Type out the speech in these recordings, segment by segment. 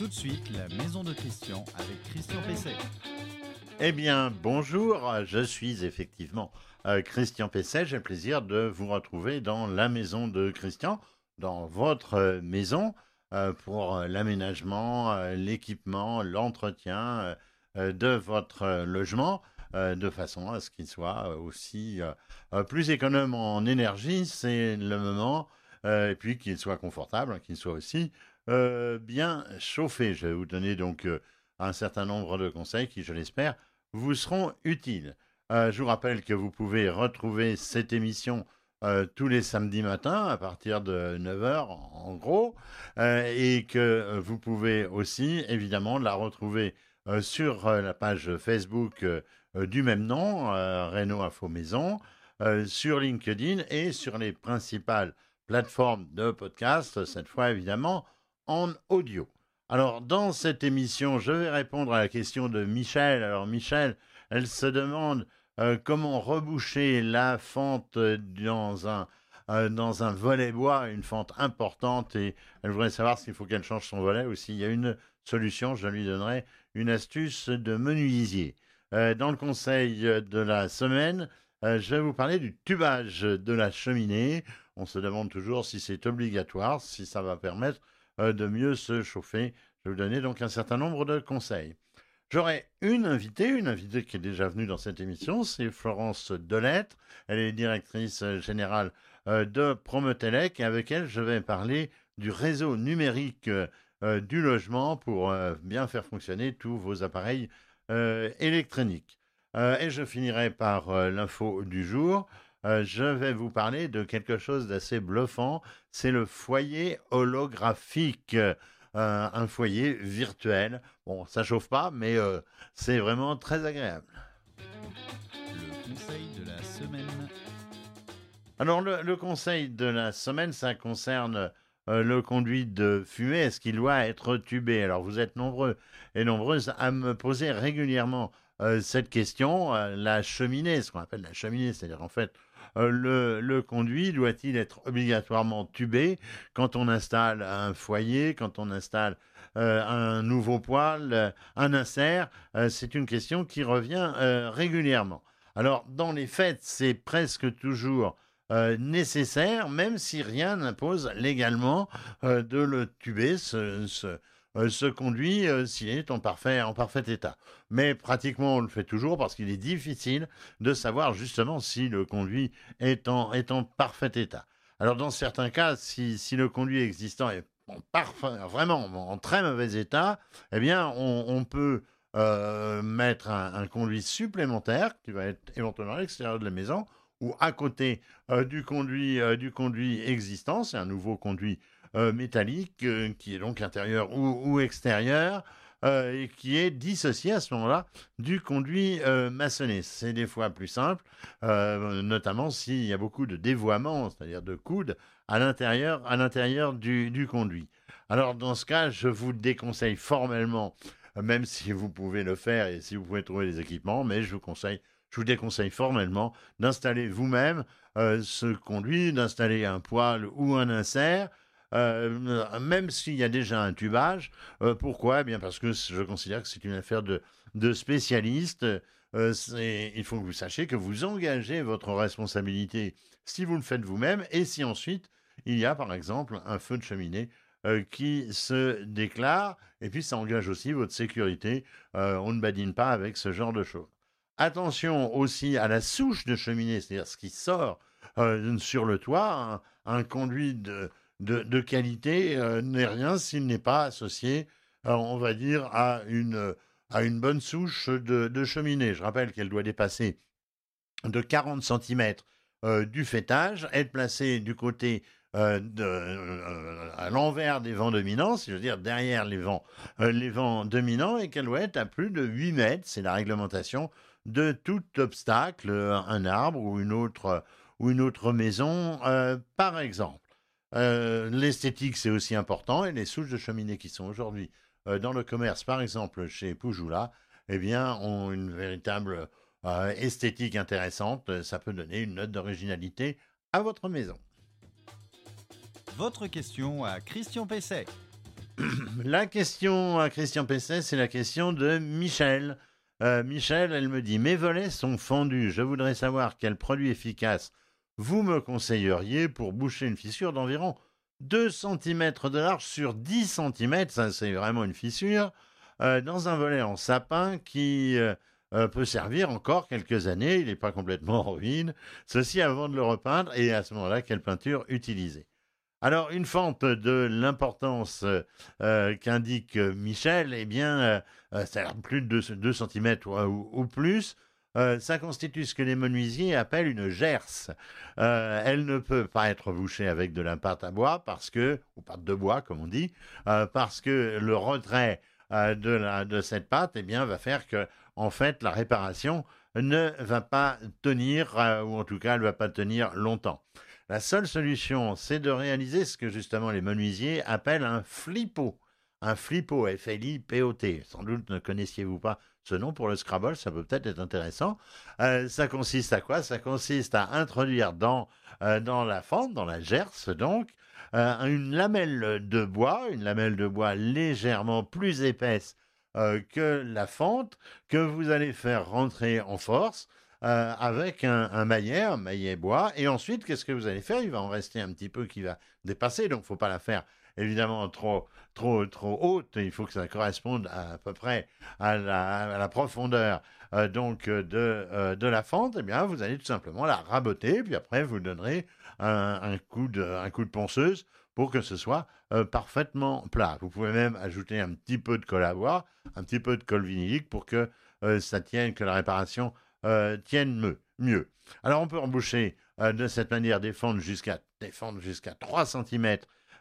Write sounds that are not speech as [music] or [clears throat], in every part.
Tout de suite, la maison de Christian avec Christian Pesset. Eh bien, bonjour, je suis effectivement euh, Christian Pesset. J'ai le plaisir de vous retrouver dans la maison de Christian, dans votre euh, maison, euh, pour l'aménagement, l'équipement, l'entretien de votre logement, de façon à ce qu'il soit aussi plus économe en énergie, c'est le moment, et puis qu'il soit confortable, qu'il soit aussi bien chauffé. Je vais vous donner donc un certain nombre de conseils qui, je l'espère, vous seront utiles. Euh, je vous rappelle que vous pouvez retrouver cette émission euh, tous les samedis matins à partir de 9h en gros, euh, et que vous pouvez aussi évidemment la retrouver sur la page Facebook du même nom, Renault Info Maison, sur LinkedIn et sur les principales plateformes de podcast, cette fois évidemment en audio. Alors, dans cette émission, je vais répondre à la question de Michel. Alors, Michel, elle se demande euh, comment reboucher la fente dans un, euh, dans un volet bois, une fente importante, et elle voudrait savoir s'il faut qu'elle change son volet ou s'il y a une solution. Je lui donnerai une astuce de menuisier. Euh, dans le conseil de la semaine, je vais vous parler du tubage de la cheminée. On se demande toujours si c'est obligatoire, si ça va permettre de mieux se chauffer. Je vais vous donner donc un certain nombre de conseils. J'aurai une invitée, une invitée qui est déjà venue dans cette émission, c'est Florence Delettre. Elle est directrice générale euh, de Promotelec et avec elle, je vais parler du réseau numérique euh, du logement pour bien faire fonctionner tous vos appareils électroniques. et je finirai par l'info du jour. Euh, je vais vous parler de quelque chose d'assez bluffant. C'est le foyer holographique. Euh, un foyer virtuel. Bon, ça chauffe pas, mais euh, c'est vraiment très agréable. Le conseil de la semaine. Alors, le, conseil de la semaine, ça concerne le conduit de fumée. Est-ce qu'il doit être tubé? Alors, vous êtes nombreux et nombreuses à me poser régulièrement cette question. la cheminée, ce qu'on appelle la cheminée, c'est-à-dire en fait euh, le, conduit doit-il être obligatoirement tubé quand on installe un foyer, quand on installe euh, un nouveau poêle, euh, un insert? C'est une question qui revient régulièrement. Alors, dans les faits, c'est presque toujours nécessaire, même si rien n'impose légalement de le tuber, ce, se conduit euh, s'il est en parfait, état. Mais pratiquement, on le fait toujours parce qu'il est difficile de savoir justement si le conduit est en, parfait état. Alors, dans certains cas, si, le conduit existant est vraiment en très mauvais état, eh bien, on, peut euh, mettre un, conduit supplémentaire qui va être éventuellement à l'extérieur de la maison ou à côté du, conduit, du conduit existant. C'est un nouveau conduit euh, métallique, euh, qui est donc intérieur ou, extérieur, euh, et qui est dissocié à ce moment-là du conduit maçonné. C'est des fois plus simple, notamment s'il y a beaucoup de dévoiement, c'est-à-dire de coudes, à l'intérieur, du, du, conduit. Alors dans ce cas, je vous déconseille formellement, même si vous pouvez le faire et si vous pouvez trouver les équipements, mais je vous conseille je vous déconseille formellement d'installer vous-même ce conduit, d'installer un poêle ou un insert, euh, même s'il y a déjà un tubage. Euh, pourquoi? Eh Bien parce que je considère que c'est une affaire de, de spécialistes. Euh, il faut que vous sachiez que vous engagez votre responsabilité si vous le faites vous-même et si ensuite il y a par exemple un feu de cheminée qui se déclare et puis ça engage aussi votre sécurité. on ne badine pas avec ce genre de choses. Attention aussi à la souche de cheminée, c'est-à-dire ce qui sort sur le toit, un conduit de, de, qualité euh, n'est rien s'il n'est pas associé, euh, on va dire, à une, à une bonne souche de, cheminée. Je rappelle qu'elle doit dépasser de 40 cm euh, du fêtage, être placée du côté à l'envers des vents dominants, c'est-à-dire derrière les vents, les vents dominants, et qu'elle doit être à plus de 8 mètres, c'est la réglementation, de tout obstacle, un arbre ou une autre, ou une autre maison, par exemple. Euh, l'esthétique, c'est aussi important, et les souches de cheminée qui sont aujourd'hui euh, dans le commerce, par exemple chez Poujoula, eh bien, ont une véritable euh, esthétique intéressante. Ça peut donner une note d'originalité à votre maison. Votre question à Christian Pesset. [clears throat] la question à Christian Pesset, c'est la question de Michel. Michel, elle me dit Mes volets sont fendus. Je voudrais savoir quel produit efficace vous me conseilleriez pour boucher une fissure d'environ 2 cm de large sur 10 cm. Ça, c'est vraiment une fissure. Euh, dans un volet en sapin qui euh, peut servir encore quelques années. Il n'est pas complètement en ruine. Ceci avant de le repeindre. Et à ce moment-là, quelle peinture utiliser alors, une fente de l'importance euh, qu'indique Michel, eh bien, euh, c'est plus de 2, cm ou, plus. Euh, ça constitue ce que les menuisiers appellent une gerce. elle ne peut pas être bouchée avec de la pâte à bois parce que, ou pâte de bois comme on dit, parce que le retrait de, cette pâte, eh bien, va faire que, en fait, la réparation ne va pas tenir, ou en tout cas, elle ne va pas tenir longtemps. La seule solution, c'est de réaliser ce que justement les menuisiers appellent un flippo. Un flippo, F-L-I-P-O-T. Sans doute ne connaissiez-vous pas ce nom pour le Scrabble, ça peut peut-être être intéressant. Euh, ça consiste à quoi? Ça consiste à introduire dans, euh, dans la fente, dans la gerce donc, euh, une lamelle de bois, une lamelle de bois légèrement plus épaisse que la fente, que vous allez faire rentrer en force. Avec un, un, maillet, un maillet bois. Et ensuite, qu'est-ce que vous allez faire? Il va en rester un petit peu qui va dépasser, donc il ne faut pas la faire évidemment trop, trop, trop haute. Il faut que ça corresponde à, peu près à la, profondeur euh, donc de, euh, de la fente. Eh bien, vous allez tout simplement la raboter, puis après vous donnerez un, coup, de, un coup de ponceuse pour que ce soit parfaitement plat. Vous pouvez même ajouter un petit peu de colle à bois, un petit peu de colle vinylique pour que ça tienne, que la réparation euh, tiennent mieux. Alors on peut emboucher euh, de cette manière des fentes jusqu'à jusqu'à 3 cm euh,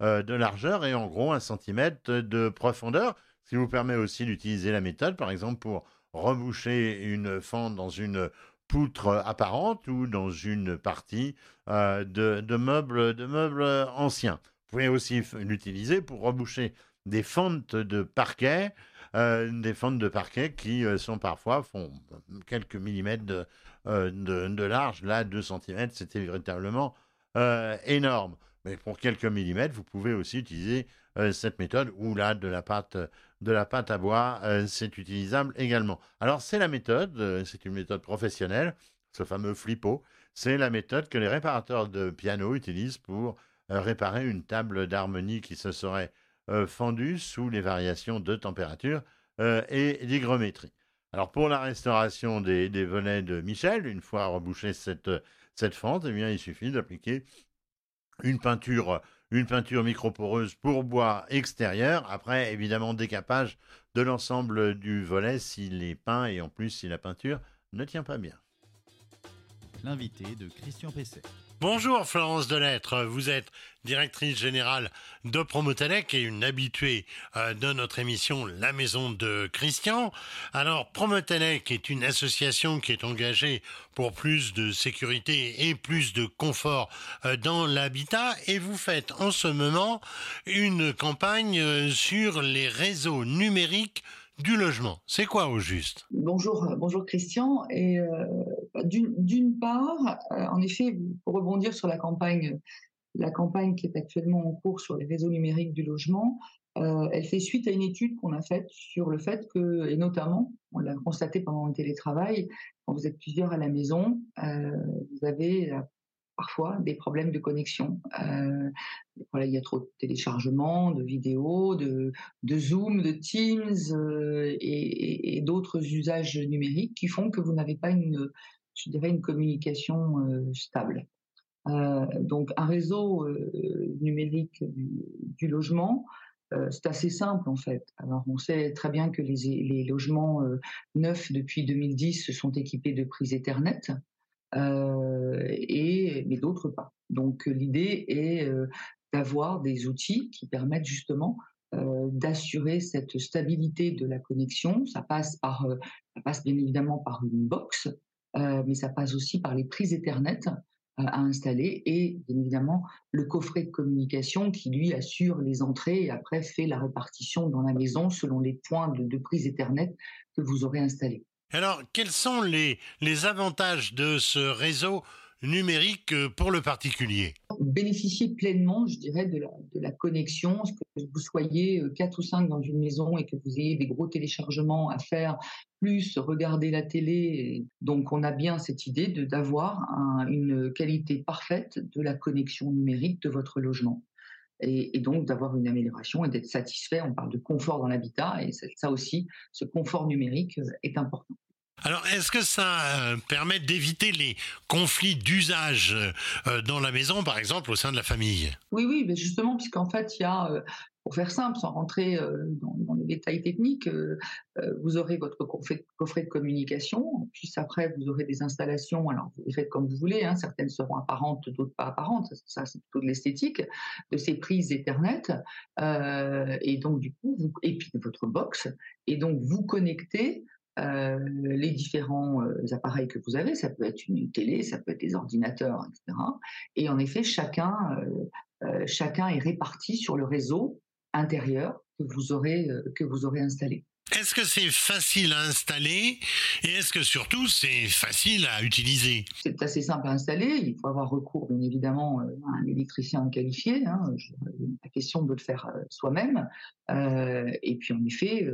de largeur et en gros 1 cm de profondeur, ce qui vous permet aussi d'utiliser la méthode par exemple pour reboucher une fente dans une poutre apparente ou dans une partie de, meubles, de meubles anciens. Vous pouvez aussi l'utiliser pour reboucher des fentes de parquet euh, des fentes de parquet qui euh, sont parfois font quelques millimètres euh, de, de, large. Là, 2 cm, c'était véritablement énorme. Mais pour quelques millimètres, vous pouvez aussi utiliser cette méthode ou là de la pâte de la pâte à bois, c'est utilisable également. Alors c'est la méthode, c'est une méthode professionnelle, ce fameux flippo, c'est la méthode que les réparateurs de piano utilisent pour réparer une table d'harmonie qui se serait euh, fendu sous les variations de température euh, et d'hygrométrie. Alors pour la restauration des, volets de Michel, une fois rebouché cette, cette fente, eh bien, il suffit d'appliquer une peinture, une peinture microporeuse pour bois extérieur. Après, évidemment, décapage de l'ensemble du volet s'il est peint et en plus si la peinture ne tient pas bien. L'invité de Christian Pesset. Bonjour Florence Delettre, vous êtes directrice générale de Promotelec et une habituée euh, de notre émission La Maison de Christian. Alors Promotelec est une association qui est engagée pour plus de sécurité et plus de confort euh, dans l'habitat et vous faites en ce moment une campagne euh, sur les réseaux numériques du logement. C'est quoi au juste? Bonjour, bonjour Christian. Et d'une part, euh, en effet, pour rebondir sur la campagne, la campagne qui est actuellement en cours sur les réseaux numériques du logement, euh, elle fait suite à une étude qu'on a faite sur le fait que, et notamment, on l'a constaté pendant le télétravail, quand vous êtes plusieurs à la maison, vous avez parfois des problèmes de connexion. Euh, il y a trop de téléchargements, de vidéos, de, Zoom, de Teams euh, et, d'autres usages numériques qui font que vous n'avez pas une, je dirais, une communication euh, stable. donc un réseau numérique du, logement, c'est assez simple en fait. Alors on sait très bien que les, logements neufs depuis 2010 sont équipés de prises Ethernet. Euh, et mais d'autres pas. Donc l'idée est euh, d'avoir des outils qui permettent justement euh, d'assurer cette stabilité de la connexion. Ça passe par, ça passe bien évidemment par une box, mais ça passe aussi par les prises Ethernet à installer et bien évidemment le coffret de communication qui lui assure les entrées et après fait la répartition dans la maison selon les points de, de prise Ethernet que vous aurez installés. Alors, quels sont les, les avantages de ce réseau numérique euh, pour le particulier Bénéficier pleinement, je dirais, de la, connexion, que vous soyez euh, quatre ou cinq dans une maison et que vous ayez des gros téléchargements à faire, plus regarder la télé. Donc on a bien cette idée d'avoir une qualité parfaite de la connexion numérique de votre logement et, donc d'avoir une amélioration et d'être satisfait. On parle de confort dans l'habitat et ça aussi, ce confort numérique euh, est important. Alors, est-ce que ça euh, permet d'éviter les conflits d'usage euh, dans la maison, par exemple, au sein de la famille? Oui, oui, mais justement, puisqu'en fait, il y a pour faire simple, sans rentrer euh, dans, les détails techniques, euh, euh, vous aurez votre coffret, de communication, puis après vous aurez des installations, alors vous les faites comme vous voulez, hein, certaines seront apparentes, d'autres pas apparentes, ça c'est plutôt de l'esthétique, de ces prises Ethernet, et donc du coup, vous, et puis votre box, et donc vous connectez les différents appareils que vous avez, ça peut être une télé, ça peut être des ordinateurs, etc. Et en effet, chacun, chacun est réparti sur le réseau intérieur que vous aurez, euh, que vous aurez installé. Est-ce que c'est facile à installer et est-ce que surtout c'est facile à utiliser? C'est assez simple à installer. Il faut avoir recours bien évidemment euh, à un électricien qualifié. Hein. La question de le faire euh, soi-même. et puis en effet,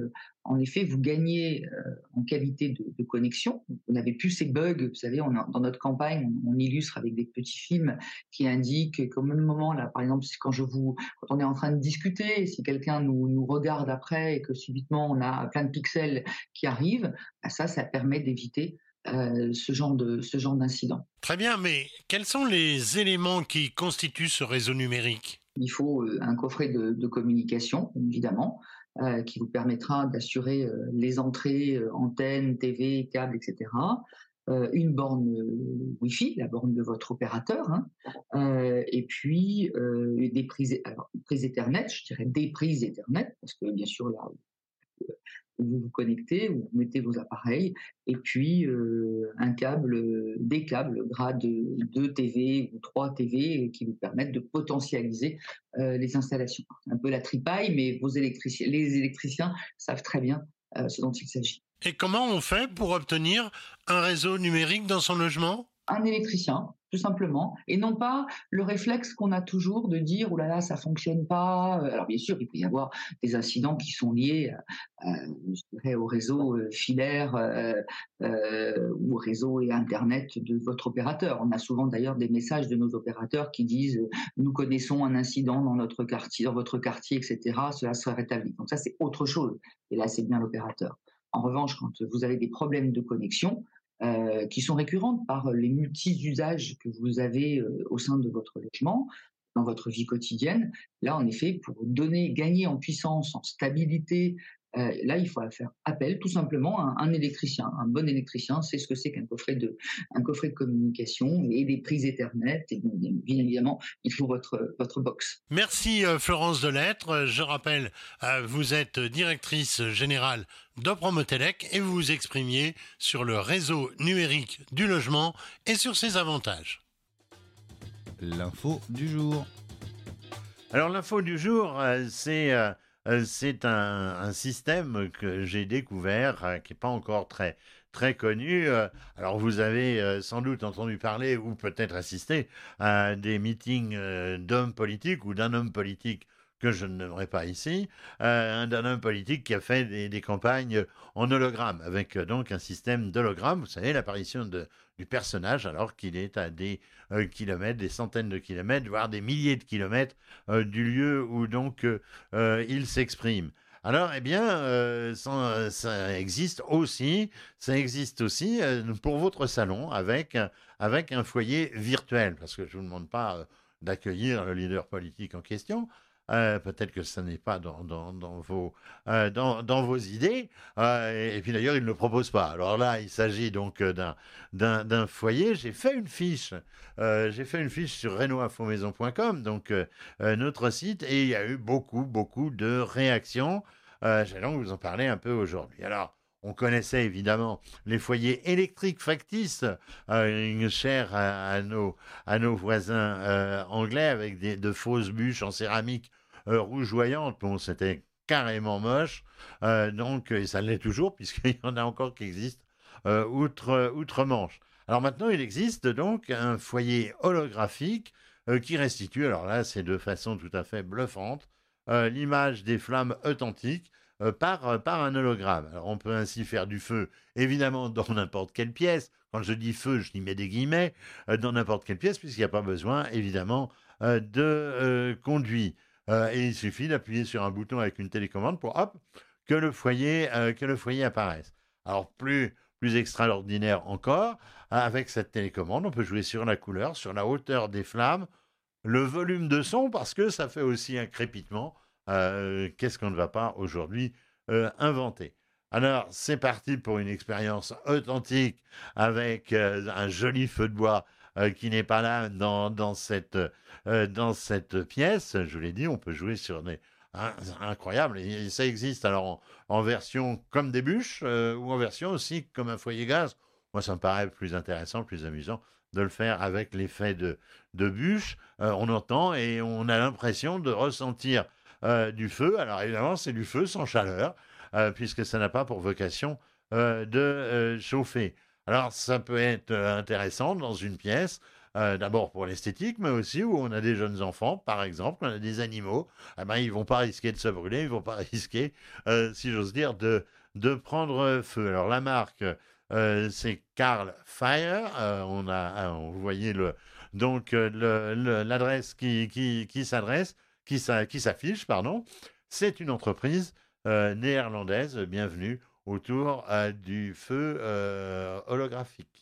en effet, vous gagnez euh, en qualité de, connexion. Vous n'avez plus ces bugs. Vous savez, dans notre campagne, on, illustre avec des petits films qui indiquent comme le moment là, par exemple, quand je vous, quand on est en train de discuter, si quelqu'un nous, regarde après et que subitement on a plein de pixels qui arrivent, bah ça, ça permet d'éviter euh, ce genre d'incident. Très bien, mais quels sont les éléments qui constituent ce réseau numérique? Il faut euh, un coffret de, communication, évidemment. Euh, qui vous permettra d'assurer euh, les entrées, antennes, TV, câbles, etc. une borne Wi-Fi, la borne de votre opérateur, hein, et puis des prises, prises Ethernet, je dirais des prises Ethernet, parce que bien sûr là, vous vous connectez, vous mettez vos appareils, et puis euh, un câble, des câbles grade 2 TV ou 3 TV qui vous permettent de potentialiser euh, les installations. Un peu la tripaille, mais vos électriciens, les électriciens savent très bien euh, ce dont il s'agit. Et comment on fait pour obtenir un réseau numérique dans son logement? Un électricien tout simplement, et non pas le réflexe qu'on a toujours de dire oh là là ça fonctionne pas. Euh, alors bien sûr il peut y avoir des incidents qui sont liés euh, au réseau euh, filaire ou au réseau et internet de votre opérateur. On a souvent d'ailleurs des messages de nos opérateurs qui disent nous connaissons un incident dans notre quartier, dans votre quartier, etc. Cela sera rétabli. Donc ça c'est autre chose. Et là c'est bien l'opérateur. En revanche, quand vous avez des problèmes de connexion, euh, qui sont récurrentes par les multi-usages que vous avez euh, au sein de votre logement, dans votre vie quotidienne. Là, en effet, pour donner, gagner en puissance, en stabilité, euh, là, il faut faire appel tout simplement à un, électricien. Un bon électricien c'est ce que c'est qu'un coffret de, un coffret de communication et des prises Ethernet. Et bien évidemment, il faut votre, votre box. Merci Florence Delettre. Je rappelle, vous êtes directrice générale d'Opromotelec et vous vous exprimiez sur le réseau numérique du logement et sur ses avantages. L'info du jour. Alors l'info du jour, euh, c'est euh, euh, c'est un, système que j'ai découvert qui n'est pas encore très très connu. Alors vous avez sans doute entendu parler ou peut-être assisté à des meetings d'hommes politiques ou d'un homme politique que je ne nommerai pas ici, euh, d'un homme politique qui a fait des, campagnes en hologramme, avec euh, donc un système d'hologramme, vous savez, l'apparition du personnage alors qu'il est à des euh, kilomètres, des centaines de kilomètres, voire des milliers de kilomètres du lieu où donc il s'exprime. Alors, eh bien, ça, ça, existe aussi, ça existe aussi pour votre salon avec, avec un foyer virtuel, parce que je ne vous demande pas d'accueillir le leader politique en question, euh, peut-être que ce n'est pas dans, vos, euh, dans, vos idées. Euh, et puis d'ailleurs, il ne le propose pas. Alors là, il s'agit donc d'un foyer. J'ai fait une fiche. J'ai fait une fiche sur renoinfomaison.com, donc notre site, et il y a eu beaucoup, beaucoup de réactions. J'allais donc vous en parler un peu aujourd'hui. Alors, on connaissait évidemment les foyers électriques factices, euh, chers à, nos, à nos voisins anglais, avec des, de fausses bûches en céramique rougeoyante. Bon, c'était carrément moche. Euh, donc, et ça l'est toujours, [laughs] puisqu'il y en a encore qui existent euh, outre, outre-Manche. Alors maintenant, il existe donc un foyer holographique qui restitue, alors là, c'est de façon tout à fait bluffante, l'image des flammes authentiques par, par un hologramme. Alors on peut ainsi faire du feu, évidemment, [laughs] dans n'importe quelle pièce. Quand je dis feu, je y mets des guillemets, dans n'importe quelle pièce, puisqu'il n'y a pas besoin, évidemment, de conduit. Et il suffit d'appuyer sur un bouton avec une télécommande pour, hop, que le foyer, que le foyer apparaisse. Alors plus, plus extraordinaire encore, avec cette télécommande, on peut jouer sur la couleur, sur la hauteur des flammes, le volume de son, parce que ça fait aussi un crépitement. Qu'est-ce qu'on ne va pas aujourd'hui inventer alors, c'est parti pour une expérience authentique avec un joli feu de bois qui n'est pas là dans, cette, dans cette pièce. Je vous l'ai dit, on peut jouer sur des, incroyable. Et ça existe alors en, version comme des bûches ou en version aussi comme un foyer gaz. Moi, ça me paraît plus intéressant, plus amusant de le faire avec l'effet de, de bûche. on entend et on a l'impression de ressentir du feu. Alors évidemment, c'est du feu sans chaleur, puisque ça n'a pas pour vocation de chauffer. Alors ça peut être intéressant dans une pièce euh, d'abord pour l'esthétique, mais aussi où on a des jeunes enfants, par exemple, on a des animaux, eh ben, ils vont pas risquer de se brûler, ils vont pas [laughs] risquer, euh, si j'ose dire, de, de prendre feu. Alors la marque, euh, c'est Carl Fire. on a, vous voyez le, donc l'adresse qui, qui, qui s'adresse, qui s'affiche, pardon. C'est une entreprise néerlandaise. Bienvenue autour du feu holographique.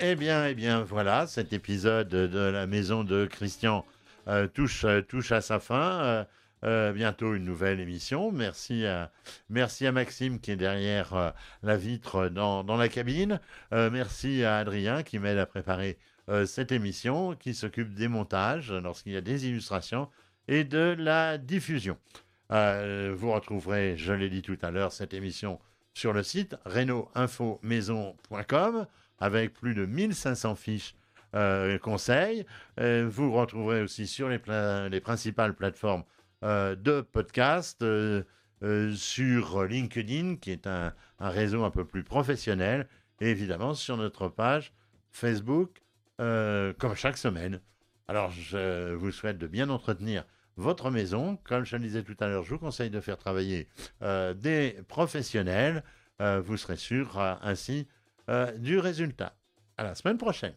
Eh bien, eh bien, voilà, cet épisode de la maison de Christian euh, touche, euh, touche à sa fin. Euh, bientôt une nouvelle émission. Merci à, merci à Maxime qui est derrière la vitre dans, dans la cabine. merci à Adrien qui m'aide à préparer cette émission, qui s'occupe des montages lorsqu'il y a des illustrations et de la diffusion. Vous retrouverez, je l'ai dit tout à l'heure, cette émission sur le site reno maison.com avec plus de 1500 fiches euh, conseils. Euh, vous retrouverez aussi sur les, les principales plateformes euh, de podcast, sur LinkedIn, qui est un, réseau un peu plus professionnel, et évidemment sur notre page Facebook, comme chaque semaine. Alors, je vous souhaite de bien entretenir votre maison. Comme je le disais tout à l'heure, je vous conseille de faire travailler des professionnels. vous serez sûr ainsi euh, du résultat. À la semaine prochaine.